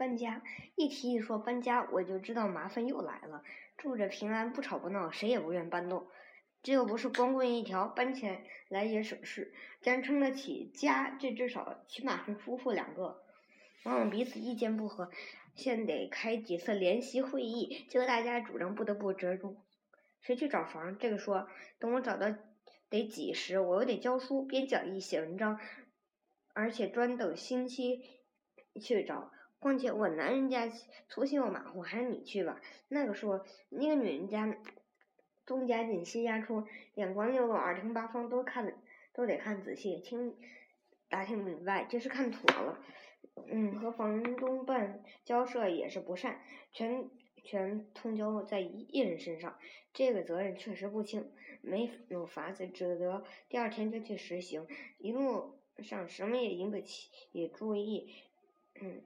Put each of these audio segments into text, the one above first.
搬家，一提一说搬家，我就知道麻烦又来了。住着平安，不吵不闹，谁也不愿搬动。这又不是光棍一条，搬起来也省事。既然撑得起家，这至少起码是夫妇两个。往往彼此意见不合，先得开几次联席会议，结果大家主张不得不折中。谁去找房？这个说，等我找到得几时，我又得教书、编讲义、写文章，而且专等星期去找。况且我男人家粗心又马虎，还是你去吧。那个说，那个女人家东家进西家出，眼光六路，耳听八方都看，都得看仔细，听打听明白，这是看妥了。嗯，和房东办交涉也是不善，全全通交在一人身上，这个责任确实不轻，没有法子，只得第二天就去实行。一路上什么也引不起也注意，嗯。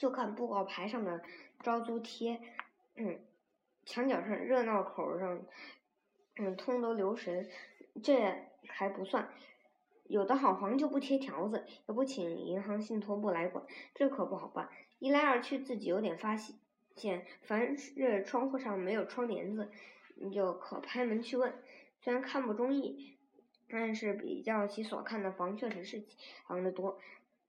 就看布告牌上的招租贴，嗯，墙角上热闹口上，嗯，通都留神，这还不算，有的好房就不贴条子，也不请银行信托部来管，这可不好办。一来二去，自己有点发现，凡是窗户上没有窗帘子，你就可拍门去问。虽然看不中意，但是比较起所看的房，确实是房的多。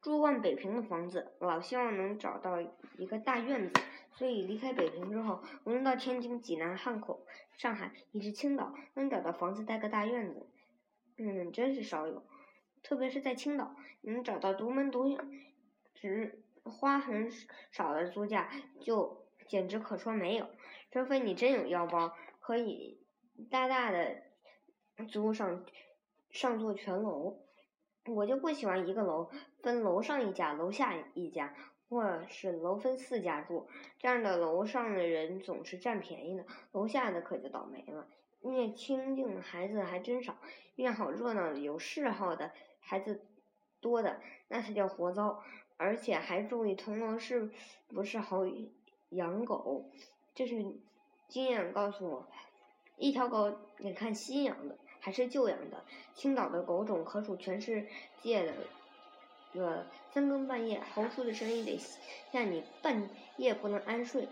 住惯北平的房子，老希望能找到一个大院子，所以离开北平之后，无论到天津、济南、汉口、上海，以至青岛，能找到房子带个大院子，嗯，真是少有。特别是在青岛，能找到独门独院、只花很少的租价，就简直可说没有。除非你真有腰包，可以大大的租上上座全楼。我就不喜欢一个楼分楼上一家，楼下一家，或是楼分四家住，这样的楼上的人总是占便宜的，楼下的可就倒霉了。那清静的孩子还真少，院好热闹的、有嗜好的孩子多的，那才叫活糟。而且还注意同楼是不是好养狗，这是经验告诉我，一条狗得看新养的。还是旧养的，青岛的狗种可数全世界的。呃三更半夜嚎出的声音得吓你半夜不能安睡。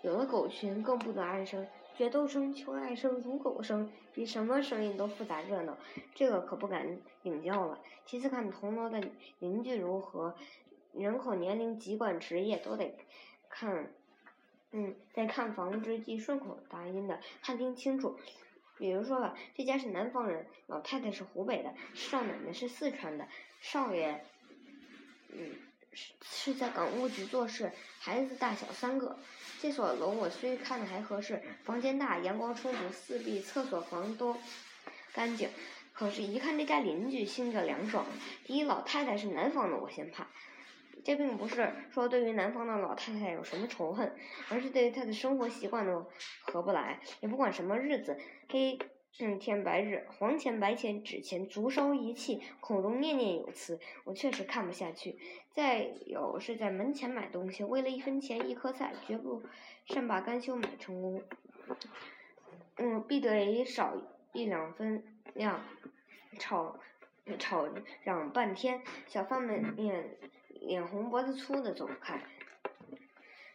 有的狗群更不得安生，决斗声、求爱声、如狗声，比什么声音都复杂热闹。这个可不敢领教了。其次看同楼的邻居如何，人口、年龄、籍贯、职业都得看。嗯，在看房之际顺口答应的，看听清楚。比如说吧，这家是南方人，老太太是湖北的，少奶奶是四川的，少爷，嗯，是是在港务局做事，孩子大小三个。这所楼我虽看的还合适，房间大，阳光充足，四壁厕所房都干净，可是，一看这家邻居，心就凉爽。第一，老太太是南方的，我先怕。这并不是说对于南方的老太太有什么仇恨，而是对于她的生活习惯都合不来。也不管什么日子，黑天白日，黄钱白钱纸钱，足烧一气，口中念念有词，我确实看不下去。再有是在门前买东西，为了一分钱一颗菜，绝不善罢甘休买成功。嗯，必得少一两分量，吵吵嚷半天，小贩们面。脸红脖子粗的走开，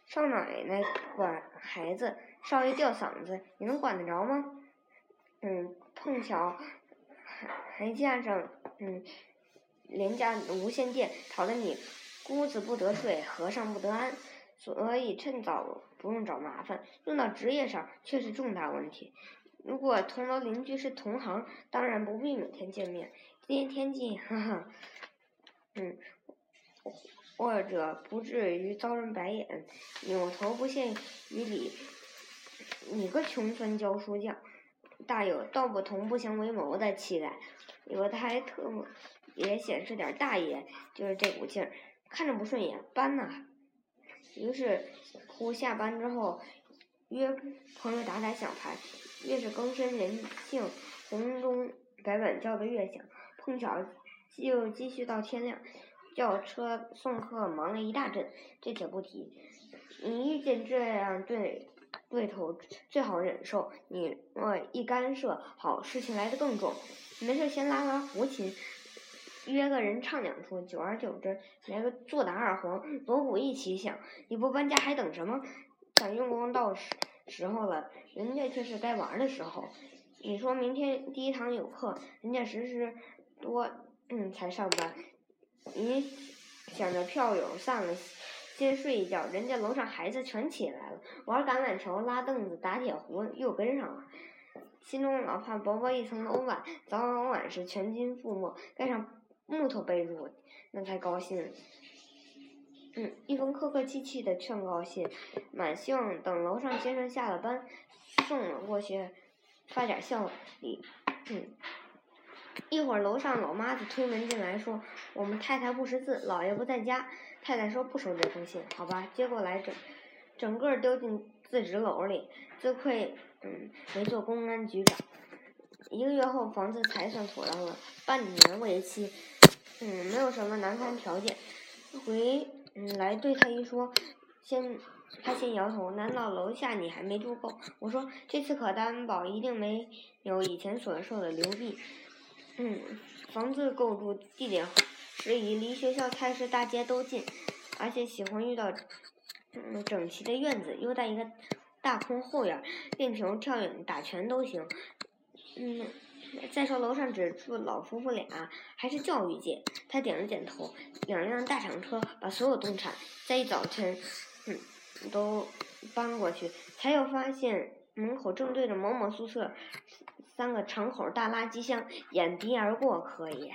少奶奶管孩子，少爷吊嗓子，你能管得着吗？嗯，碰巧还还架上嗯廉价无线电，吵得你姑子不得睡，和尚不得安，所以趁早不用找麻烦。用到职业上，却是重大问题。如果同楼邻居是同行，当然不必每天见面。今天天气，哈哈，嗯。或者不至于遭人白眼，扭头不屑于理。你个穷酸教书匠，大有道不同不相为谋的气概。有的还特么也显示点大爷，就是这股劲儿，看着不顺眼，搬呐。于是乎下班之后约朋友打打小牌，越是更深人性，红钟白板叫的越响，碰巧就继续到天亮。叫车送客忙了一大阵，这且不提。你遇见这样对对头，最好忍受。你若一干涉，好事情来的更重。没事先拉拉胡琴，约个人唱两出，久而久之，来个坐打二黄，锣鼓一起响。你不搬家还等什么？等用功到时时候了，人家却是该玩的时候。你说明天第一堂有课，人家时时多嗯才上班。你想着票友散了，先睡一觉，人家楼上孩子全起来了，玩橄榄球、拉凳子、打铁壶，又跟上了。心中老怕薄薄一层楼板，早晚是全军覆没。盖上木头被褥，那才高兴。嗯，一封客客气气的劝告信，满希望等楼上先生下了班，送了过去。发点笑礼，嗯，一会儿楼上老妈子推门进来，说：“我们太太不识字，老爷不在家。”太太说：“不收这封信，好吧。”接过来整，整个丢进自纸篓里。自愧嗯没做公安局长。一个月后，房子才算妥当了，半年为期，嗯，没有什么难堪条件。回嗯来对他一说，先。他先摇头，难道楼下你还没住够？我说这次可担保一定没有以前所说的流弊。嗯，房子够住，地点适宜，离学校、菜市、大街都近，而且喜欢遇到嗯整齐的院子，又带一个大空后院，练球、跳远、打拳都行。嗯，再说楼上只住老夫妇俩，还是教育界。他点了点头。两辆大厂车把所有动产在一早晨，嗯。都搬过去，才又发现门口正对着某某宿舍，三个敞口大垃圾箱，掩鼻而过可以。